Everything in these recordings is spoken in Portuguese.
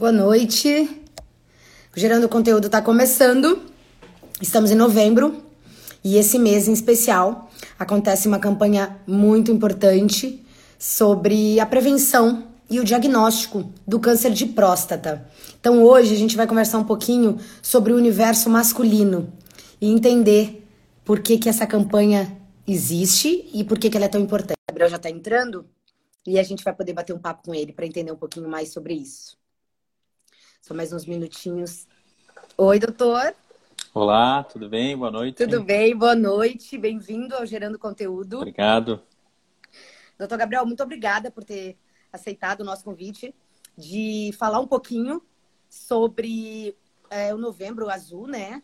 Boa noite. O Gerando Conteúdo está começando. Estamos em novembro e esse mês em especial acontece uma campanha muito importante sobre a prevenção e o diagnóstico do câncer de próstata. Então hoje a gente vai conversar um pouquinho sobre o universo masculino e entender por que, que essa campanha existe e por que, que ela é tão importante. O Gabriel já está entrando e a gente vai poder bater um papo com ele para entender um pouquinho mais sobre isso. Só mais uns minutinhos. Oi, doutor. Olá, tudo bem? Boa noite. Tudo bem, boa noite. Bem-vindo ao Gerando Conteúdo. Obrigado. Doutor Gabriel, muito obrigada por ter aceitado o nosso convite de falar um pouquinho sobre é, o Novembro Azul, né?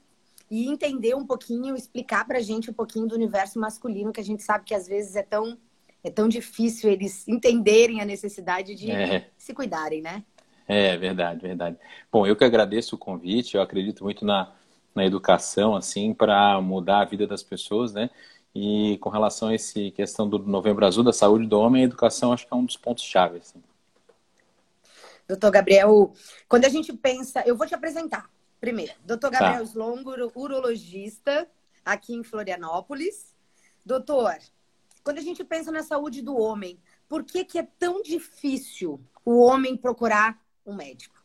E entender um pouquinho, explicar pra gente um pouquinho do universo masculino, que a gente sabe que às vezes é tão, é tão difícil eles entenderem a necessidade de é. se cuidarem, né? É, verdade, verdade. Bom, eu que agradeço o convite, eu acredito muito na, na educação, assim, para mudar a vida das pessoas, né? E com relação a essa questão do Novembro Azul, da saúde do homem, a educação acho que é um dos pontos-chave. Assim. Doutor Gabriel, quando a gente pensa, eu vou te apresentar primeiro. Doutor tá. Gabriel tá. Slongo, urologista aqui em Florianópolis. Doutor, quando a gente pensa na saúde do homem, por que, que é tão difícil o homem procurar um médico?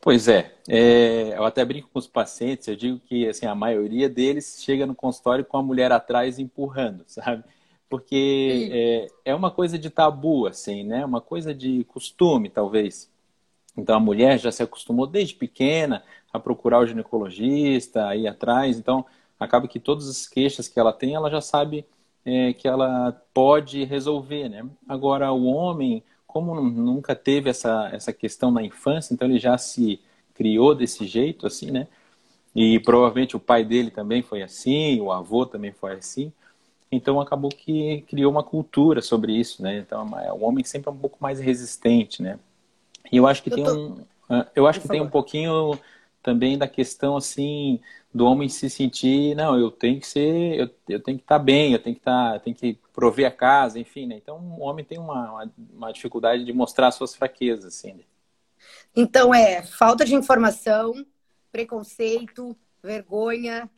Pois é, é, eu até brinco com os pacientes, eu digo que assim, a maioria deles chega no consultório com a mulher atrás empurrando, sabe? Porque é, é, uma coisa de tabu, assim, né? Uma coisa de costume, talvez. Então a mulher já se acostumou desde pequena a procurar o ginecologista, a ir atrás, então acaba que todas as queixas que ela tem, ela já sabe é, que ela pode resolver, né? Agora o homem como nunca teve essa, essa questão na infância, então ele já se criou desse jeito, assim, né? E provavelmente o pai dele também foi assim, o avô também foi assim. Então acabou que criou uma cultura sobre isso, né? Então o homem sempre é um pouco mais resistente, né? E eu acho que eu tem tô... um, eu acho Por que favor. tem um pouquinho também da questão assim do homem se sentir, não, eu tenho que ser, eu, eu tenho que estar tá bem, eu tenho que estar, tá, tenho que prover a casa, enfim, né? Então o homem tem uma, uma, uma dificuldade de mostrar suas fraquezas, assim. Né? Então é falta de informação, preconceito, vergonha,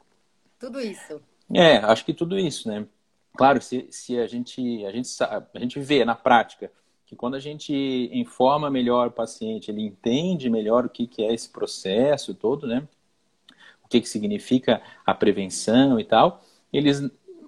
tudo isso. É, acho que tudo isso, né? Claro, se, se a gente a gente a gente vê na prática que quando a gente informa melhor o paciente, ele entende melhor o que, que é esse processo todo, né? O que, que significa a prevenção e tal, eles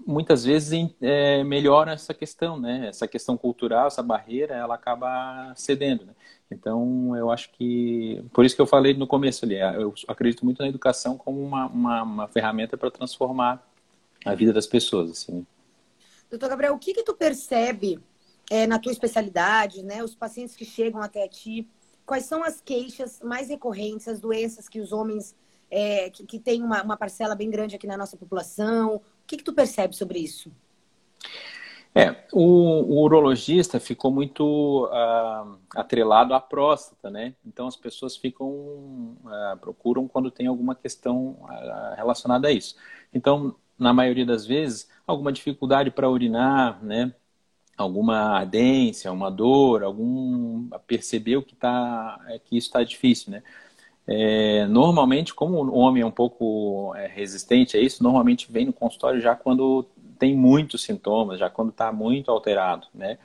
muitas vezes é, melhoram essa questão, né? Essa questão cultural, essa barreira, ela acaba cedendo, né? Então, eu acho que... Por isso que eu falei no começo ali, eu acredito muito na educação como uma, uma, uma ferramenta para transformar a vida das pessoas, assim. Doutor Gabriel, o que que tu percebe é, na tua especialidade, né? Os pacientes que chegam até ti, quais são as queixas mais recorrentes, as doenças que os homens é, que, que tem uma, uma, parcela bem grande aqui na nossa população? O que, que tu percebe sobre isso? É, o, o urologista ficou muito uh, atrelado à próstata, né? Então as pessoas ficam uh, procuram quando tem alguma questão uh, relacionada a isso. Então, na maioria das vezes, alguma dificuldade para urinar, né? Alguma ardência, uma dor, algum percebeu que tá é, que está difícil, né? É, normalmente, como o homem é um pouco é, resistente a isso, normalmente vem no consultório já quando tem muitos sintomas, já quando está muito alterado, né?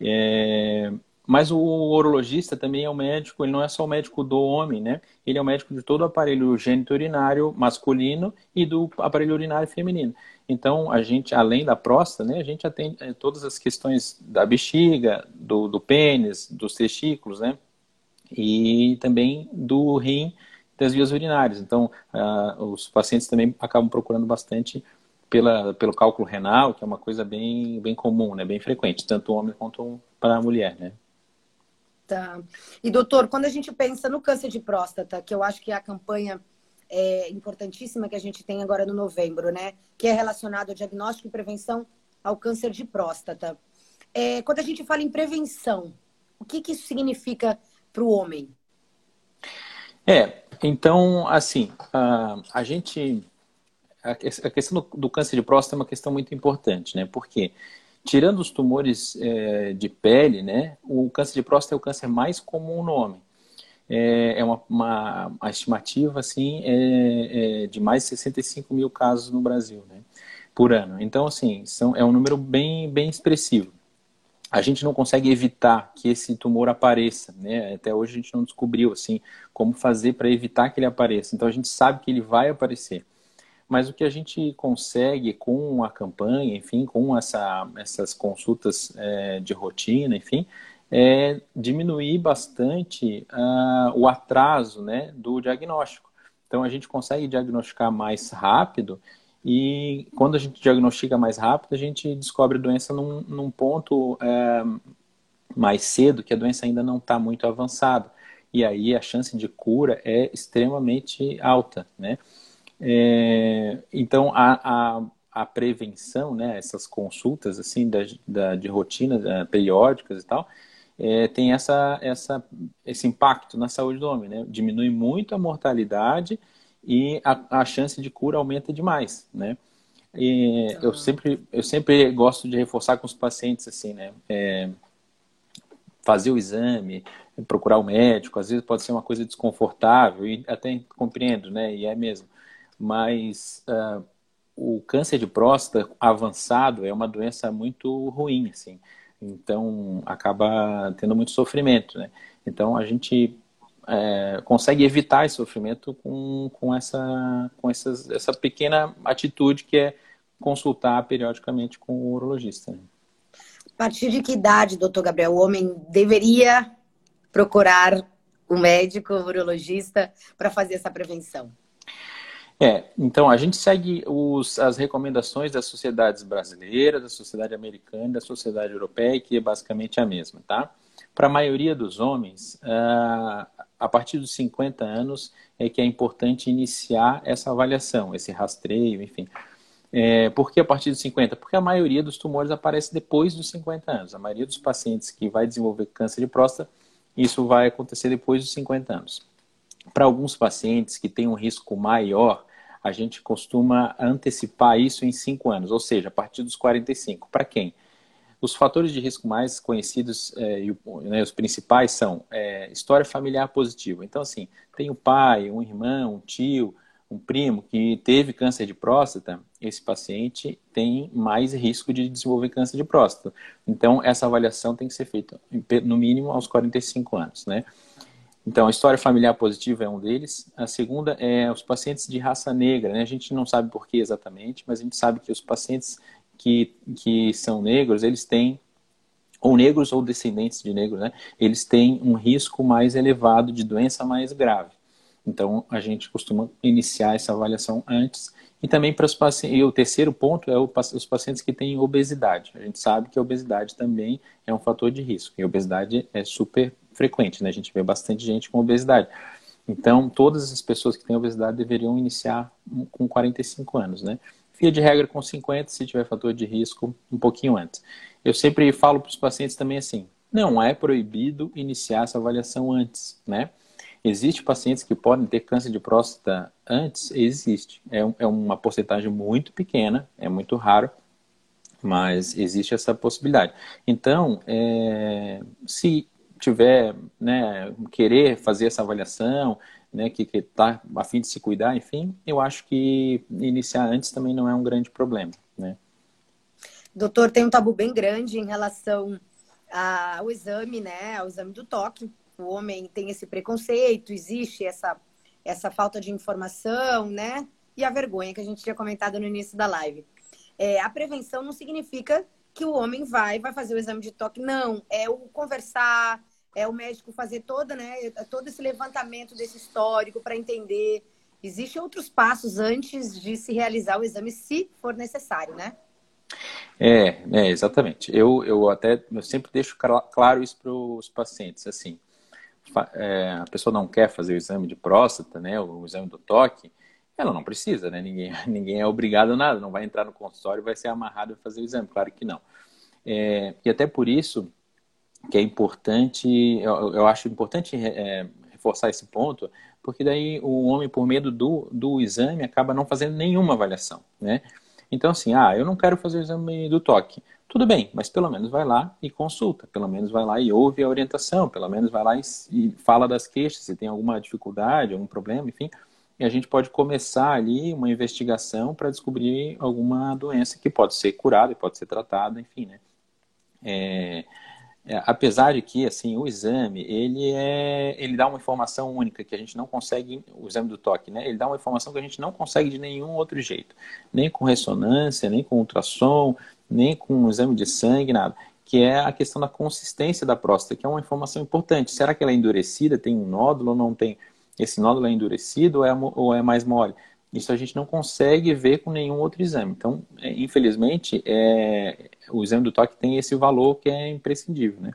É, mas o urologista também é o médico, ele não é só o médico do homem, né? Ele é o médico de todo o aparelho urinário masculino e do aparelho urinário feminino. Então, a gente, além da próstata, né, a gente atende eh, todas as questões da bexiga, do, do pênis, dos testículos, né? E também do rim, das vias urinárias. Então, uh, os pacientes também acabam procurando bastante pela, pelo cálculo renal, que é uma coisa bem, bem comum, né? Bem frequente, tanto o homem quanto para a mulher, né? E doutor, quando a gente pensa no câncer de próstata, que eu acho que é a campanha é, importantíssima que a gente tem agora no novembro, né? Que é relacionado ao diagnóstico e prevenção ao câncer de próstata. É, quando a gente fala em prevenção, o que, que isso significa para o homem? É, então, assim, a, a gente. A, questão do, do, câncer de próstata é uma questão muito importante, né? Porque, tirando os tumores é, de pele, né? O câncer de próstata é o câncer mais comum no homem. é, é uma, uma, uma, estimativa assim é, é de mais de 65 mil casos no Brasil, né, por ano. Então, assim, são, é um número bem, bem expressivo. A gente não consegue evitar que esse tumor apareça, né? Até hoje a gente não descobriu assim como fazer para evitar que ele apareça. Então a gente sabe que ele vai aparecer. Mas o que a gente consegue com a campanha, enfim, com essa, essas consultas é, de rotina, enfim, é diminuir bastante uh, o atraso né, do diagnóstico. Então, a gente consegue diagnosticar mais rápido e quando a gente diagnostica mais rápido, a gente descobre a doença num, num ponto é, mais cedo, que a doença ainda não está muito avançada. E aí a chance de cura é extremamente alta, né? É, então, a, a, a, prevenção, né, essas consultas assim da, da de rotina, periódicas e tal, é, tem essa, essa, esse impacto na saúde do homem, né? Diminui muito a mortalidade e a, a chance de cura aumenta demais, né? E eu sempre eu sempre gosto de reforçar com os pacientes assim, né? É, fazer o exame, procurar o médico, às vezes pode ser uma coisa desconfortável e até compreendo, né? E é mesmo. Mas uh, o câncer de próstata avançado é uma doença muito ruim, assim. Então, acaba tendo muito sofrimento, né? Então, a gente é, consegue evitar esse sofrimento com, com, essa, com essas, essa pequena atitude que é consultar periodicamente com o urologista. Né? A partir de que idade, doutor Gabriel, o homem deveria procurar um médico, um urologista, para fazer essa prevenção? É, então a gente segue os, as recomendações das sociedades brasileiras, da sociedade americana, da sociedade europeia, que é basicamente a mesma, tá? Para a maioria dos homens, uh, a partir dos 50 anos é que é importante iniciar essa avaliação, esse rastreio, enfim. É, por que a partir dos 50? Porque a maioria dos tumores aparece depois dos 50 anos. A maioria dos pacientes que vai desenvolver câncer de próstata, isso vai acontecer depois dos 50 anos. Para alguns pacientes que têm um risco maior, a gente costuma antecipar isso em 5 anos, ou seja, a partir dos 45. Para quem? Os fatores de risco mais conhecidos é, e né, os principais são é, história familiar positiva. Então, assim, tem o pai, um irmão, um tio, um primo que teve câncer de próstata, esse paciente tem mais risco de desenvolver câncer de próstata. Então, essa avaliação tem que ser feita no mínimo aos 45 anos, né? Então, a história familiar positiva é um deles. A segunda é os pacientes de raça negra. Né? A gente não sabe por que exatamente, mas a gente sabe que os pacientes que, que são negros, eles têm, ou negros ou descendentes de negros, né? eles têm um risco mais elevado de doença mais grave. Então, a gente costuma iniciar essa avaliação antes. E também para os pacientes. E o terceiro ponto é os pacientes que têm obesidade. A gente sabe que a obesidade também é um fator de risco. E a obesidade é super frequente, né? A gente vê bastante gente com obesidade. Então, todas as pessoas que têm obesidade deveriam iniciar com 45 anos, né? Via de regra com 50, se tiver fator de risco, um pouquinho antes. Eu sempre falo para os pacientes também assim, não é proibido iniciar essa avaliação antes, né? Existe pacientes que podem ter câncer de próstata antes? Existe. É, é uma porcentagem muito pequena, é muito raro, mas existe essa possibilidade. Então, é, se tiver, né, querer fazer essa avaliação, né, que está a fim de se cuidar, enfim, eu acho que iniciar antes também não é um grande problema, né. Doutor, tem um tabu bem grande em relação ao exame, né, ao exame do toque. O homem tem esse preconceito, existe essa, essa falta de informação, né, e a vergonha que a gente tinha comentado no início da live. É, a prevenção não significa que o homem vai vai fazer o exame de toque, não. É o conversar, é o médico fazer toda, né, todo esse levantamento desse histórico para entender. Existem outros passos antes de se realizar o exame, se for necessário, né? É, é exatamente. Eu, eu até eu sempre deixo claro isso para os pacientes, assim, é, a pessoa não quer fazer o exame de próstata, né, o exame do toque, ela não precisa, né? Ninguém, ninguém é obrigado a nada, não vai entrar no consultório e vai ser amarrado a fazer o exame, claro que não. É, e até por isso, que é importante, eu, eu acho importante é, reforçar esse ponto, porque daí o homem, por medo do, do exame, acaba não fazendo nenhuma avaliação, né? Então, assim, ah, eu não quero fazer o exame do toque. tudo bem, mas pelo menos vai lá e consulta, pelo menos vai lá e ouve a orientação, pelo menos vai lá e, e fala das queixas, se tem alguma dificuldade, algum problema, enfim. E a gente pode começar ali uma investigação para descobrir alguma doença que pode ser curada e pode ser tratada, enfim, né? É, é, apesar de que assim o exame ele é ele dá uma informação única que a gente não consegue o exame do toque né ele dá uma informação que a gente não consegue de nenhum outro jeito. Nem com ressonância nem com ultrassom nem com exame de sangue nada. Que é a questão da consistência da próstata que é uma informação importante. Será que ela é endurecida? Tem um nódulo ou não tem? Esse nódulo é endurecido ou é, ou é mais mole isso a gente não consegue ver com nenhum outro exame. Então, é, infelizmente, é, o exame do toque tem esse valor que é imprescindível, né?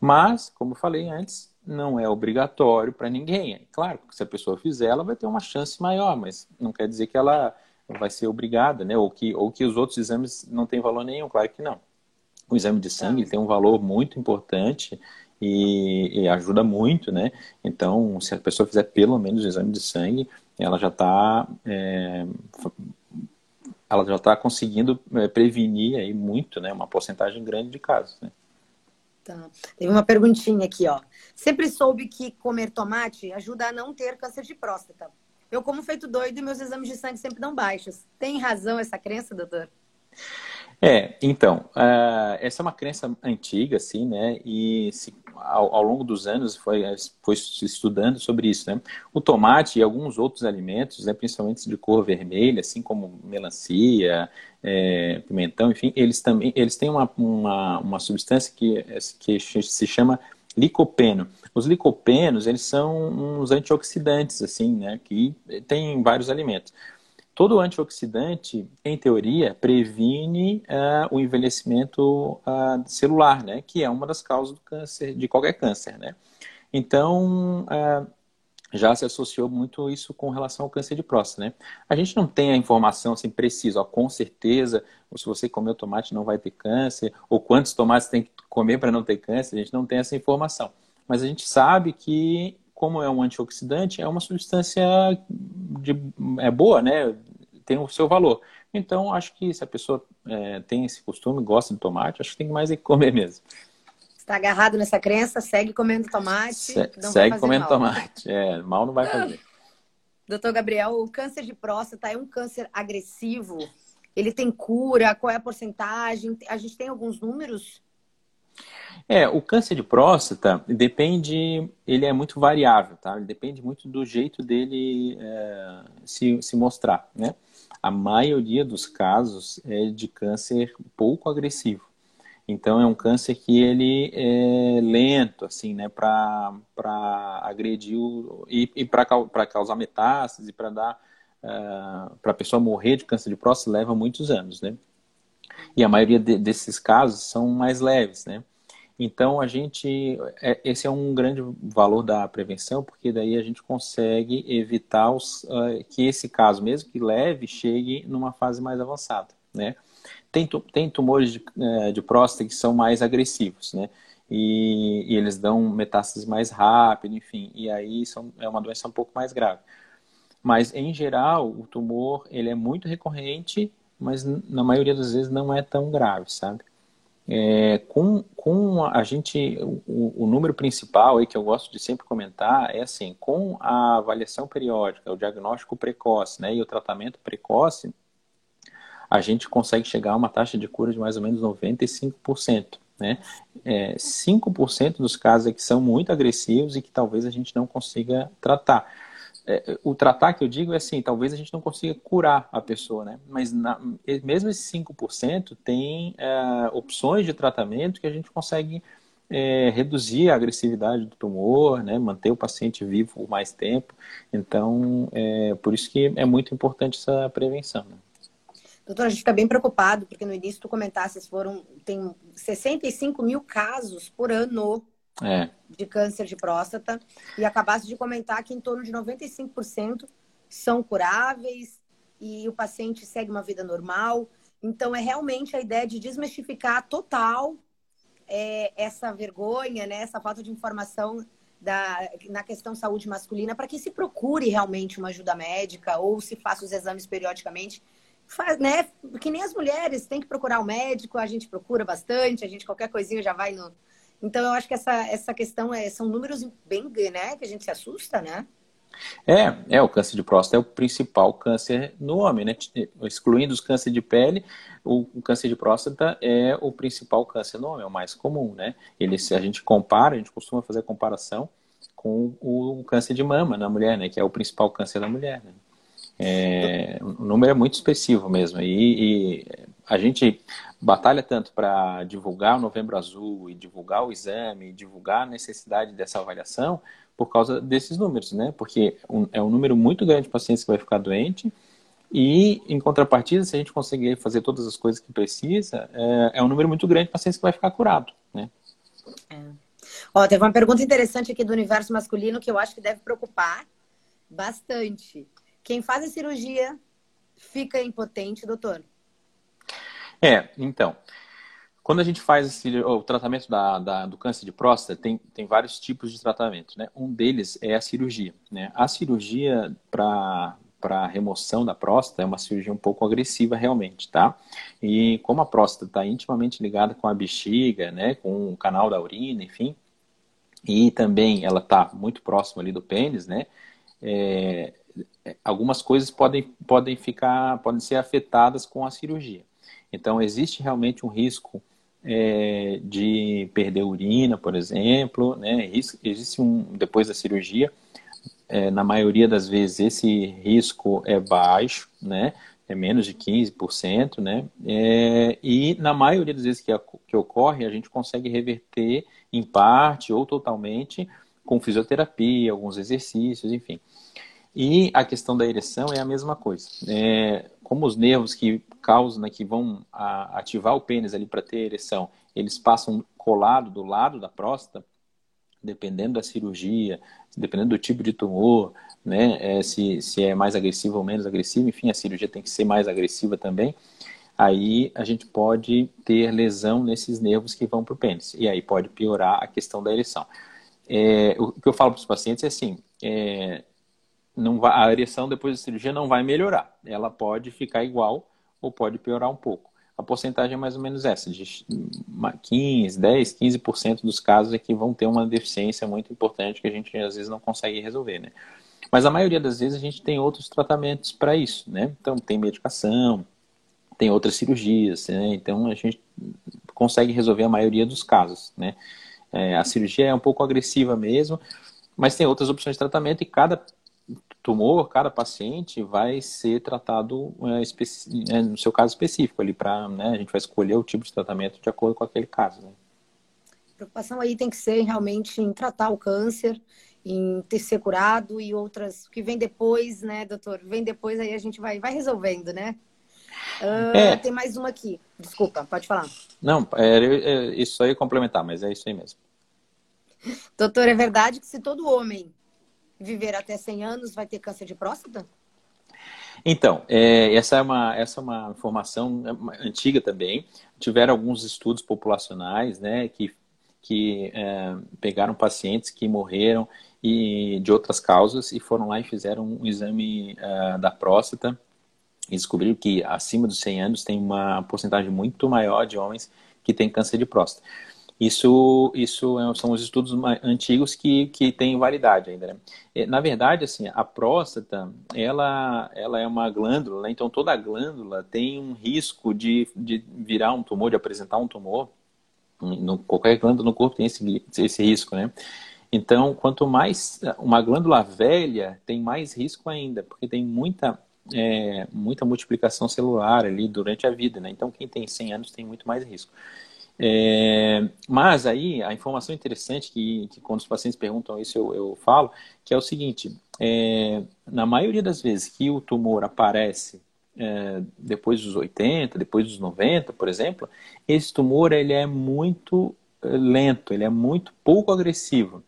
Mas, como eu falei antes, não é obrigatório para ninguém. É claro que se a pessoa fizer, ela vai ter uma chance maior, mas não quer dizer que ela vai ser obrigada, né? Ou que, ou que os outros exames não têm valor nenhum, claro que não. O exame de sangue tem um valor muito importante e, e, ajuda muito, né? Então, se a pessoa fizer pelo menos o exame de sangue, ela já está é, ela já está conseguindo é, prevenir aí muito, né? Uma porcentagem grande de casos, né? Tá. Tem uma perguntinha aqui, ó. Sempre soube que comer tomate ajuda a não ter câncer de próstata. Eu como feito doido e meus exames de sangue sempre dão baixos. Tem razão essa crença, doutor? É, então, uh, essa é uma crença antiga, assim, né? E se, ao, ao, longo dos anos foi, foi estudando sobre isso, né? O tomate e alguns outros alimentos, né, principalmente de cor vermelha, assim como melancia, é, pimentão, enfim, eles também eles têm uma, uma, uma substância que, que se chama licopeno. Os licopenos, eles são uns antioxidantes, assim, né? Que tem em vários alimentos. Todo antioxidante, em teoria, previne uh, o envelhecimento uh, celular, né? Que é uma das causas do câncer, de qualquer câncer, né? Então, uh, já se associou muito isso com relação ao câncer de próstata, né? A gente não tem a informação assim precisa, ó, com certeza, se você comer tomate não vai ter câncer, ou quantos tomates tem que comer para não ter câncer, a gente não tem essa informação. Mas a gente sabe que como é um antioxidante, é uma substância de, é boa, né? Tem o seu valor. Então, acho que se a pessoa é, tem esse costume, gosta de tomate, acho que tem mais é que comer mesmo. Está agarrado nessa crença, segue comendo tomate. Se, segue comendo mal. tomate. É, mal não vai fazer. Doutor Gabriel, o câncer de próstata é um câncer agressivo? Ele tem cura? Qual é a porcentagem? A gente tem alguns números? É, o câncer de próstata depende, ele é muito variável, tá? Ele depende muito do jeito dele é, se, se mostrar, né? A maioria dos casos é de câncer pouco agressivo. Então é um câncer que ele é lento, assim, né, para agredir o, e, e para causar metástase, para dar uh, é, para a pessoa morrer de câncer de próstata leva muitos anos, né? E a maioria de, desses casos são mais leves, né? Então, a gente, é, esse é um grande valor da prevenção, porque daí a gente consegue evitar os, uh, que esse caso, mesmo que leve, chegue numa fase mais avançada, né? Tem, tem tumores de, uh, de próstata que são mais agressivos, né? E, e, eles dão metástases mais rápido, enfim, e aí são, é uma doença um pouco mais grave. Mas, em geral, o tumor, ele é muito recorrente, mas na maioria das vezes não é tão grave, sabe? É, com, com a gente, o, o, número principal aí que eu gosto de sempre comentar é assim, com a avaliação periódica, o diagnóstico precoce né, e o tratamento precoce, a gente consegue chegar a uma taxa de cura de mais ou menos 95%. Né? É, 5% dos casos é que são muito agressivos e que talvez a gente não consiga tratar é, o tratar que eu digo é assim, talvez a gente não consiga curar a pessoa, né? Mas na, mesmo esses 5% tem é, opções de tratamento que a gente consegue é, reduzir a agressividade do tumor, né? Manter o paciente vivo por mais tempo. Então, é, por isso que é muito importante essa prevenção. Né? Doutor, a gente fica bem preocupado, porque no início tu comentaste, foram, tem 65 mil casos por ano é. de câncer de próstata. E acabaste de comentar que em torno de 95% são curáveis e o paciente segue uma vida normal. Então, é realmente a ideia de desmistificar total é, essa vergonha, né, essa falta de informação da, na questão saúde masculina, para que se procure realmente uma ajuda médica ou se faça os exames periodicamente, faz, né? Que nem as mulheres, tem que procurar o um médico, a gente procura bastante, a gente qualquer coisinha já vai no. Então eu acho que essa, essa questão é, são números bem, né? Que a gente se assusta, né? É, é, o câncer de próstata é o principal câncer no homem, né? Excluindo os cânceres de pele, o, o, câncer de próstata é o principal câncer no homem, é o mais comum, né? Ele, se a gente compara, a gente costuma fazer a comparação com o, o câncer de mama na mulher, né? Que é o principal câncer da mulher, né? É, o número é muito expressivo mesmo. E, e a gente batalha tanto para divulgar o Novembro Azul e divulgar o exame, divulgar a necessidade dessa avaliação por causa desses números, né? Porque é um número muito grande de pacientes que vai ficar doente e, em contrapartida, se a gente conseguir fazer todas as coisas que precisa, é, é um número muito grande de pacientes que vai ficar curado, né? É. Ó, teve uma pergunta interessante aqui do universo masculino que eu acho que deve preocupar bastante. Quem faz a cirurgia fica impotente, doutor? É, então. Quando a gente faz esse, o tratamento da, da, do câncer de próstata, tem, tem vários tipos de tratamento. Né? Um deles é a cirurgia. Né? A cirurgia para para remoção da próstata é uma cirurgia um pouco agressiva realmente, tá? E como a próstata está intimamente ligada com a bexiga, né, com o canal da urina, enfim, e também ela está muito próxima ali do pênis, né? É, algumas coisas podem, podem ficar, podem ser afetadas com a cirurgia. Então, existe realmente um risco é, de perder urina, por exemplo, né? Existe um, depois da cirurgia, é, na maioria das vezes esse risco é baixo, né? É menos de 15%, né? É, e na maioria das vezes que, que ocorre, a gente consegue reverter em parte ou totalmente com fisioterapia, alguns exercícios, enfim. E a questão da ereção é a mesma coisa. É, como os nervos que causam, né, que vão a, ativar o pênis ali para ter ereção, eles passam colado do lado da próstata, dependendo da cirurgia, dependendo do tipo de tumor, né, é, se, se é mais agressivo ou menos agressivo, enfim, a cirurgia tem que ser mais agressiva também, aí a gente pode ter lesão nesses nervos que vão para o pênis, e aí pode piorar a questão da ereção. É, o que eu falo para os pacientes é assim, é, não vai, a ereção depois da cirurgia não vai melhorar. Ela pode ficar igual ou pode piorar um pouco. A porcentagem é mais ou menos essa, de 15, 10, 15% dos casos é que vão ter uma deficiência muito importante que a gente às vezes não consegue resolver, né? Mas a maioria das vezes a gente tem outros tratamentos para isso, né? Então tem medicação, tem outras cirurgias, né? Então a gente consegue resolver a maioria dos casos, né? É, a cirurgia é um pouco agressiva mesmo, mas tem outras opções de tratamento e cada tumor, cada paciente vai ser tratado é, é, no seu caso específico ali para, né, a gente vai escolher o tipo de tratamento de acordo com aquele caso. Né? A preocupação aí tem que ser realmente em tratar o câncer, em ter ser curado e outras que vem depois, né, doutor? Vem depois aí a gente vai, vai resolvendo, né? Uh, é. Tem mais uma aqui. Desculpa, pode falar. Não, é, é, isso aí complementar, mas é isso aí mesmo. Doutor, é verdade que se todo homem viver até 100 anos vai ter câncer de próstata? Então, é, essa, é uma, essa é uma informação antiga também. Tiveram alguns estudos populacionais né, que, que é, pegaram pacientes que morreram e, de outras causas e foram lá e fizeram um exame é, da próstata e descobriram que acima dos 100 anos tem uma porcentagem muito maior de homens que têm câncer de próstata. Isso, isso é, são os estudos antigos que, que têm validade ainda. Né? Na verdade, assim, a próstata, ela, ela é uma glândula, né? então toda glândula tem um risco de, de virar um tumor, de apresentar um tumor. No, qualquer glândula no corpo tem esse, esse risco, né? Então, quanto mais uma glândula velha, tem mais risco ainda, porque tem muita, é, muita multiplicação celular ali durante a vida, né? Então, quem tem 100 anos tem muito mais risco. É, mas aí, a informação interessante que, que quando os pacientes perguntam isso eu, eu falo, que é o seguinte, é, na maioria das vezes que o tumor aparece é, depois dos 80, depois dos 90, por exemplo, esse tumor ele é muito é, lento, ele é muito pouco agressivo.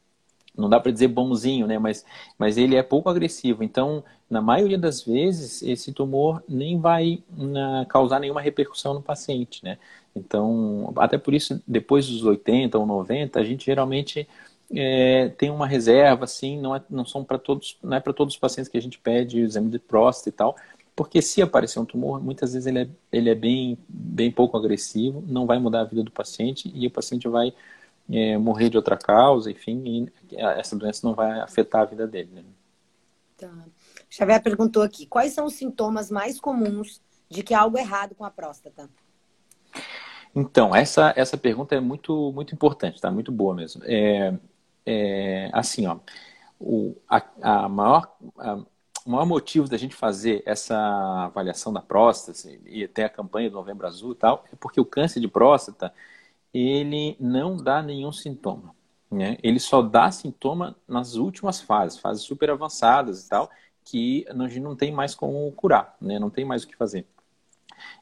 Não dá para dizer bonzinho, né? Mas, mas ele é pouco agressivo. Então, na maioria das vezes, esse tumor nem vai na, causar nenhuma repercussão no paciente, né? Então, até por isso, depois dos 80 ou 90, a gente geralmente é, tem uma reserva, assim, não, é, não são para todos, não é para todos os pacientes que a gente pede exame de próstata e tal, Porque se aparecer um tumor, muitas vezes ele é, ele é bem, bem pouco agressivo, não vai mudar a vida do paciente e o paciente vai é, morrer de outra causa, enfim, essa doença não vai afetar a vida dele. Né? Tá. Xavier perguntou aqui, quais são os sintomas mais comuns de que há algo errado com a próstata? Então, essa, essa pergunta é muito, muito importante, tá? Muito boa mesmo. É, é assim, ó, o, a, a maior, a, o maior motivo da gente fazer essa avaliação da próstata e até a campanha do Novembro Azul e tal, é porque o câncer de próstata, ele não dá nenhum sintoma. Né? Ele só dá sintoma nas últimas fases, fases super avançadas e tal, que a gente não tem mais como curar, né? não tem mais o que fazer.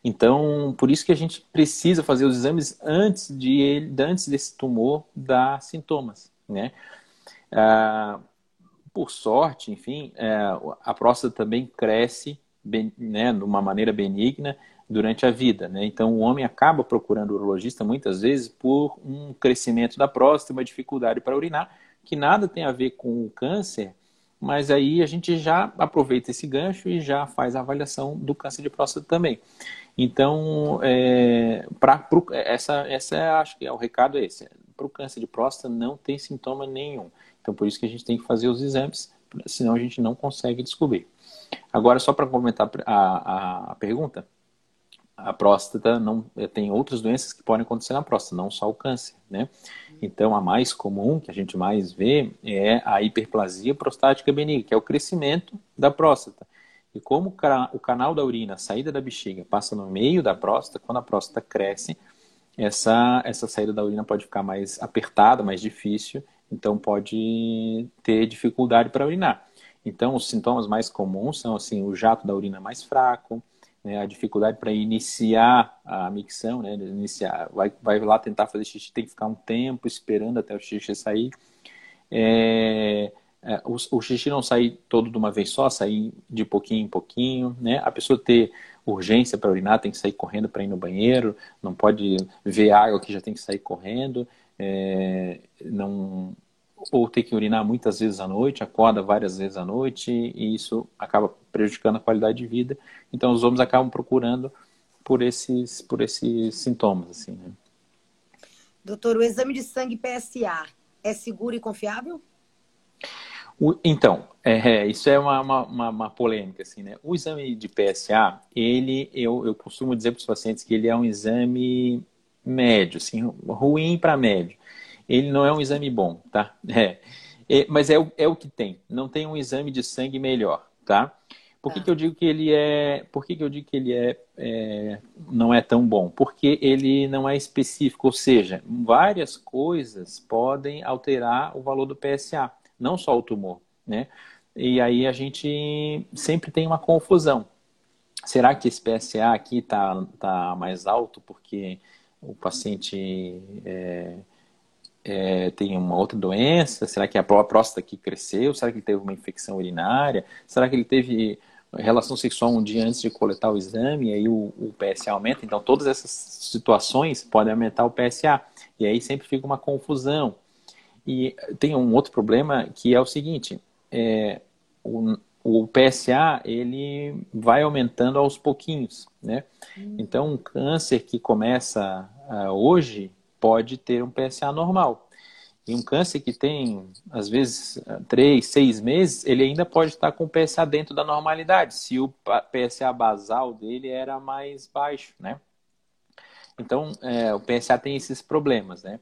Então, por isso que a gente precisa fazer os exames antes de ele, antes desse tumor dar sintomas, né? Ah, por sorte, enfim, é, a próstata também cresce, né, de uma maneira benigna durante a vida, né? Então, o homem acaba procurando o urologista muitas vezes por um crescimento da próstata, uma dificuldade para urinar, que nada tem a ver com o câncer, mas aí a gente já aproveita esse gancho e já faz a avaliação do câncer de próstata também. Então, é, pra, pro, essa, essa é, acho que é o recado é esse. Para o câncer de próstata não tem sintoma nenhum. Então, por isso que a gente tem que fazer os exames, senão a gente não consegue descobrir. Agora, só para complementar a, a, a, pergunta, a próstata não tem outras doenças que podem acontecer na próstata, não só o câncer, né? Então, a mais comum, que a gente mais vê, é a hiperplasia prostática benigna, que é o crescimento da próstata. E como o canal da urina, a saída da bexiga, passa no meio da próstata, quando a próstata cresce, essa, essa saída da urina pode ficar mais apertada, mais difícil, então pode ter dificuldade para urinar. Então, os sintomas mais comuns são assim, o jato da urina mais fraco, né, a dificuldade para iniciar a micção, né, iniciar, vai, vai lá tentar fazer xixi, tem que ficar um tempo esperando até o xixi sair. É, é, o, o, xixi não sair todo de uma vez só, sair de pouquinho em pouquinho, né? A pessoa ter urgência para urinar, tem que sair correndo para ir no banheiro, não pode ver água que já tem que sair correndo, é, não ou ter que urinar muitas vezes à noite, acorda várias vezes à noite e isso acaba prejudicando a qualidade de vida. Então os homens acabam procurando por esses por esses sintomas assim. Né? Doutor, o exame de sangue PSA é seguro e confiável? O, então, é, isso é uma, uma, uma, polêmica, assim, né? O exame de PSA, ele, eu, eu costumo dizer para os pacientes que ele é um exame médio, assim, ruim para médio. Ele não é um exame bom, tá? É, é, mas é, é o que tem. Não tem um exame de sangue melhor, tá? Por que, tá. que eu digo que ele é? Por que, que eu digo que ele é, é, não é tão bom? Porque ele não é específico, ou seja, várias coisas podem alterar o valor do PSA não só o tumor, né? E aí a gente sempre tem uma confusão. Será que esse PSA aqui está tá mais alto porque o paciente é, é, tem uma outra doença? Será que a próstata aqui cresceu? Será que ele teve uma infecção urinária? Será que ele teve relação sexual um dia antes de coletar o exame e aí o, o PSA aumenta? Então, todas essas situações podem aumentar o PSA. E aí sempre fica uma confusão. E tem um outro problema que é o seguinte, é, o, o PSA ele vai aumentando aos pouquinhos, né? Hum. Então, um câncer que começa uh, hoje pode ter um PSA normal. E um câncer que tem, às vezes, três, seis meses, ele ainda pode estar com o PSA dentro da normalidade, se o PSA basal dele era mais baixo, né? Então, é, o PSA tem esses problemas, né?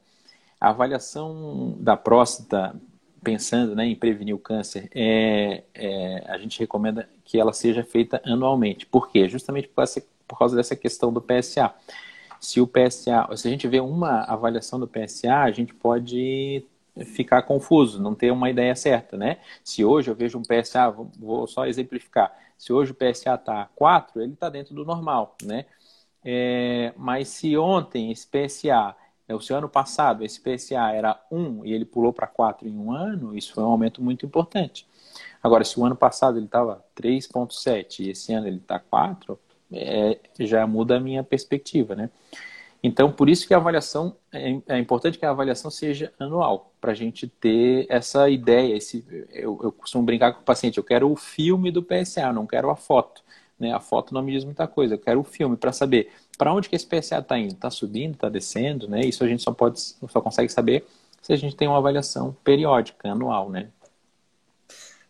A avaliação da próstata, pensando né, em prevenir o câncer, é, é, a gente recomenda que ela seja feita anualmente. Por quê? Justamente por, essa, por causa dessa questão do PSA. Se o PSA, se a gente vê uma avaliação do PSA, a gente pode ficar confuso, não ter uma ideia certa, né? Se hoje eu vejo um PSA, vou só exemplificar, se hoje o PSA está 4, ele está dentro do normal, né? É, mas se ontem esse PSA é, o seu ano passado, esse PSA era 1 e ele pulou para 4 em um ano, isso foi um aumento muito importante. Agora, se o ano passado ele estava 3,7 e esse ano ele está 4, é, já muda a minha perspectiva, né? Então, por isso que a avaliação, é, é importante que a avaliação seja anual, para a gente ter essa ideia. Esse, eu, eu costumo brincar com o paciente, eu quero o filme do PSA, não quero a foto. Né? A foto não me diz muita coisa. Eu quero o filme para saber para onde que esse PSA está indo. Está subindo, está descendo, né? Isso a gente só pode, só consegue saber se a gente tem uma avaliação periódica, anual, né?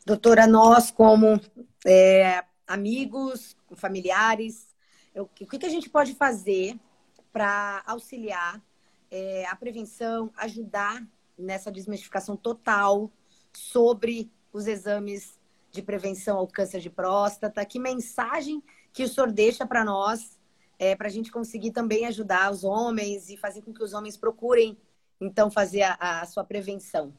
Doutora, nós como é, amigos, familiares, eu, o que, que a gente pode fazer para auxiliar é, a prevenção, ajudar nessa desmistificação total sobre os exames de prevenção ao câncer de próstata? Que mensagem que o senhor deixa para nós, é, para a gente conseguir também ajudar os homens e fazer com que os homens procurem, então, fazer a, a sua prevenção?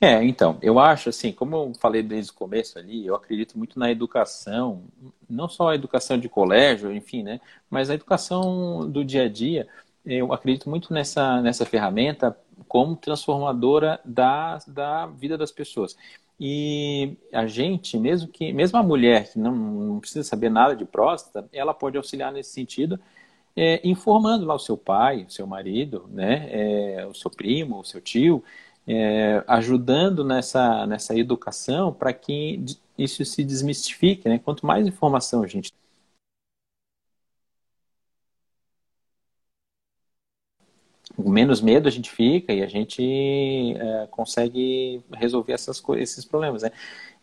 É, então, eu acho assim, como eu falei desde o começo ali, eu acredito muito na educação, não só a educação de colégio, enfim, né, mas a educação do dia a dia. Eu acredito muito nessa, nessa ferramenta como transformadora da, da vida das pessoas. E a gente, mesmo que, mesmo a mulher que não, não precisa saber nada de próstata, ela pode auxiliar nesse sentido, é, informando lá o seu pai, o seu marido, né, é, o seu primo, o seu tio, é, ajudando nessa, nessa educação para que isso se desmistifique. Né? Quanto mais informação a gente menos medo a gente fica e a gente é, consegue resolver essas esses problemas, né?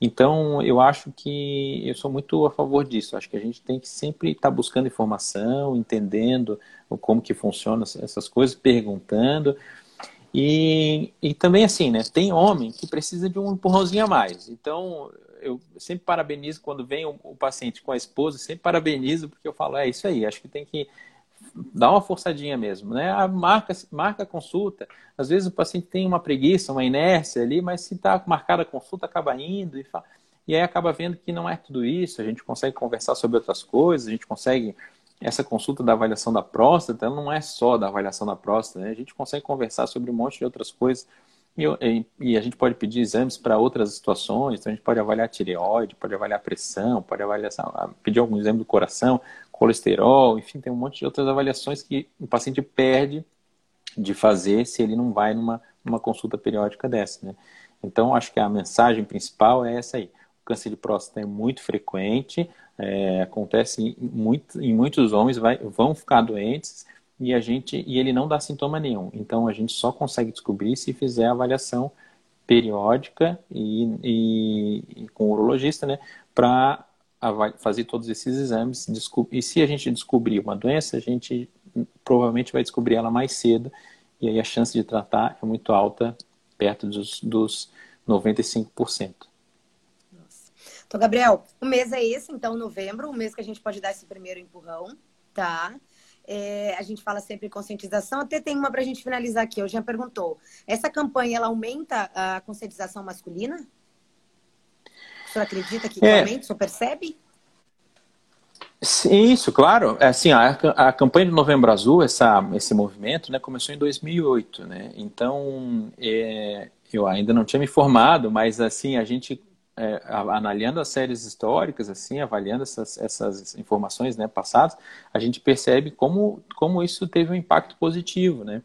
Então, eu acho que eu sou muito a favor disso. Acho que a gente tem que sempre estar tá buscando informação, entendendo como que funcionam essas coisas, perguntando. E, e também assim, né? Tem homem que precisa de um empurrãozinho a mais. Então, eu sempre parabenizo quando vem o, o paciente com a esposa, sempre parabenizo porque eu falo, é isso aí, acho que tem que dá uma forçadinha mesmo, né? A marca, marca a consulta. Às vezes o paciente tem uma preguiça, uma inércia ali, mas se está marcada a consulta, acaba indo e, fala... e aí acaba vendo que não é tudo isso. A gente consegue conversar sobre outras coisas, a gente consegue essa consulta da avaliação da próstata, ela não é só da avaliação da próstata, né? A gente consegue conversar sobre um monte de outras coisas. E, e, e a gente pode pedir exames para outras situações, então a gente pode avaliar tireoide, pode avaliar pressão, pode avaliar, pedir algum exame do coração, colesterol, enfim, tem um monte de outras avaliações que o paciente perde de fazer se ele não vai numa, numa consulta periódica dessa, né? Então, acho que a mensagem principal é essa aí. Câncer de próstata é muito frequente, é, acontece em, muito, em muitos homens, vai, vão ficar doentes e a gente e ele não dá sintoma nenhum. Então, a gente só consegue descobrir se fizer a avaliação periódica e, e, e com o urologista, né, para fazer todos esses exames e se a gente descobrir uma doença, a gente provavelmente vai descobrir ela mais cedo e aí a chance de tratar é muito alta, perto dos, dos 95%. Então, Gabriel, o mês é esse, então, novembro, o mês que a gente pode dar esse primeiro empurrão, tá? É, a gente fala sempre em conscientização. Até tem uma para a gente finalizar aqui. Eu já perguntou. Essa campanha ela aumenta a conscientização masculina? O senhor acredita que é. realmente o senhor percebe? Isso, claro. É, assim, a, a campanha de Novembro Azul, essa, esse movimento, né, começou em 2008, né? Então, é, eu ainda não tinha me formado, mas assim, a gente é, analisando as séries históricas, assim, avaliando essas, essas informações né, passadas, a gente percebe como, como isso teve um impacto positivo, né?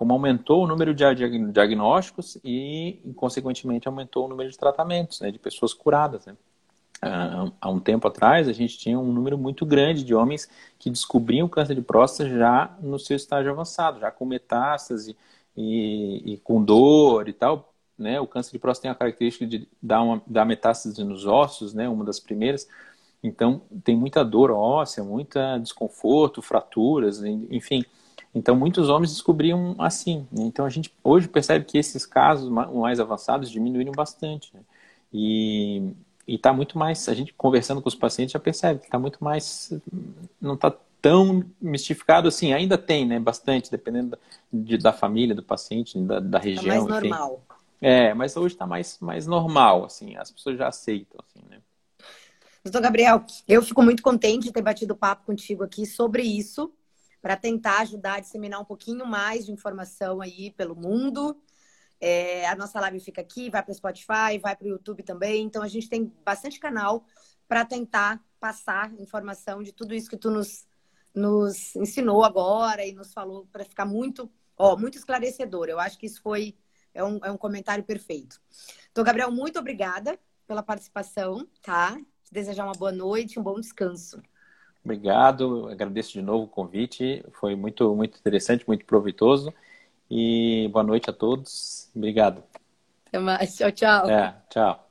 como aumentou o número de diagnósticos e, consequentemente, aumentou o número de tratamentos, né, de pessoas curadas. Né? Há um tempo atrás, a gente tinha um número muito grande de homens que descobriam câncer de próstata já no seu estágio avançado, já com metástase e, e com dor e tal. Né? O câncer de próstata tem a característica de dar, uma, dar metástase nos ossos, né? uma das primeiras. Então, tem muita dor óssea, muita desconforto, fraturas, enfim. Então, muitos homens descobriam assim. Né? Então, a gente hoje percebe que esses casos mais avançados diminuíram bastante. Né? E está muito mais, a gente conversando com os pacientes já percebe que está muito mais, não está tão mistificado assim. Ainda tem, né? Bastante, dependendo da, de, da família do paciente, da, da região. Tá mais enfim. normal. É, mas hoje está mais, mais normal, assim. As pessoas já aceitam, assim, né? Doutor Gabriel, eu fico muito contente de ter batido papo contigo aqui sobre isso, para tentar ajudar a disseminar um pouquinho mais de informação aí pelo mundo. É, a nossa live fica aqui, vai para o Spotify, vai para o YouTube também. Então a gente tem bastante canal para tentar passar informação de tudo isso que tu nos, nos ensinou agora e nos falou para ficar muito, ó, muito esclarecedor. Eu acho que isso foi é um, é um comentário perfeito. Então, Gabriel, muito obrigada pela participação, tá? desejar uma boa noite, um bom descanso. Obrigado, agradeço de novo o convite, foi muito, muito interessante, muito proveitoso. E boa noite a todos. Obrigado. Até mais. Tchau, tchau. É, tchau.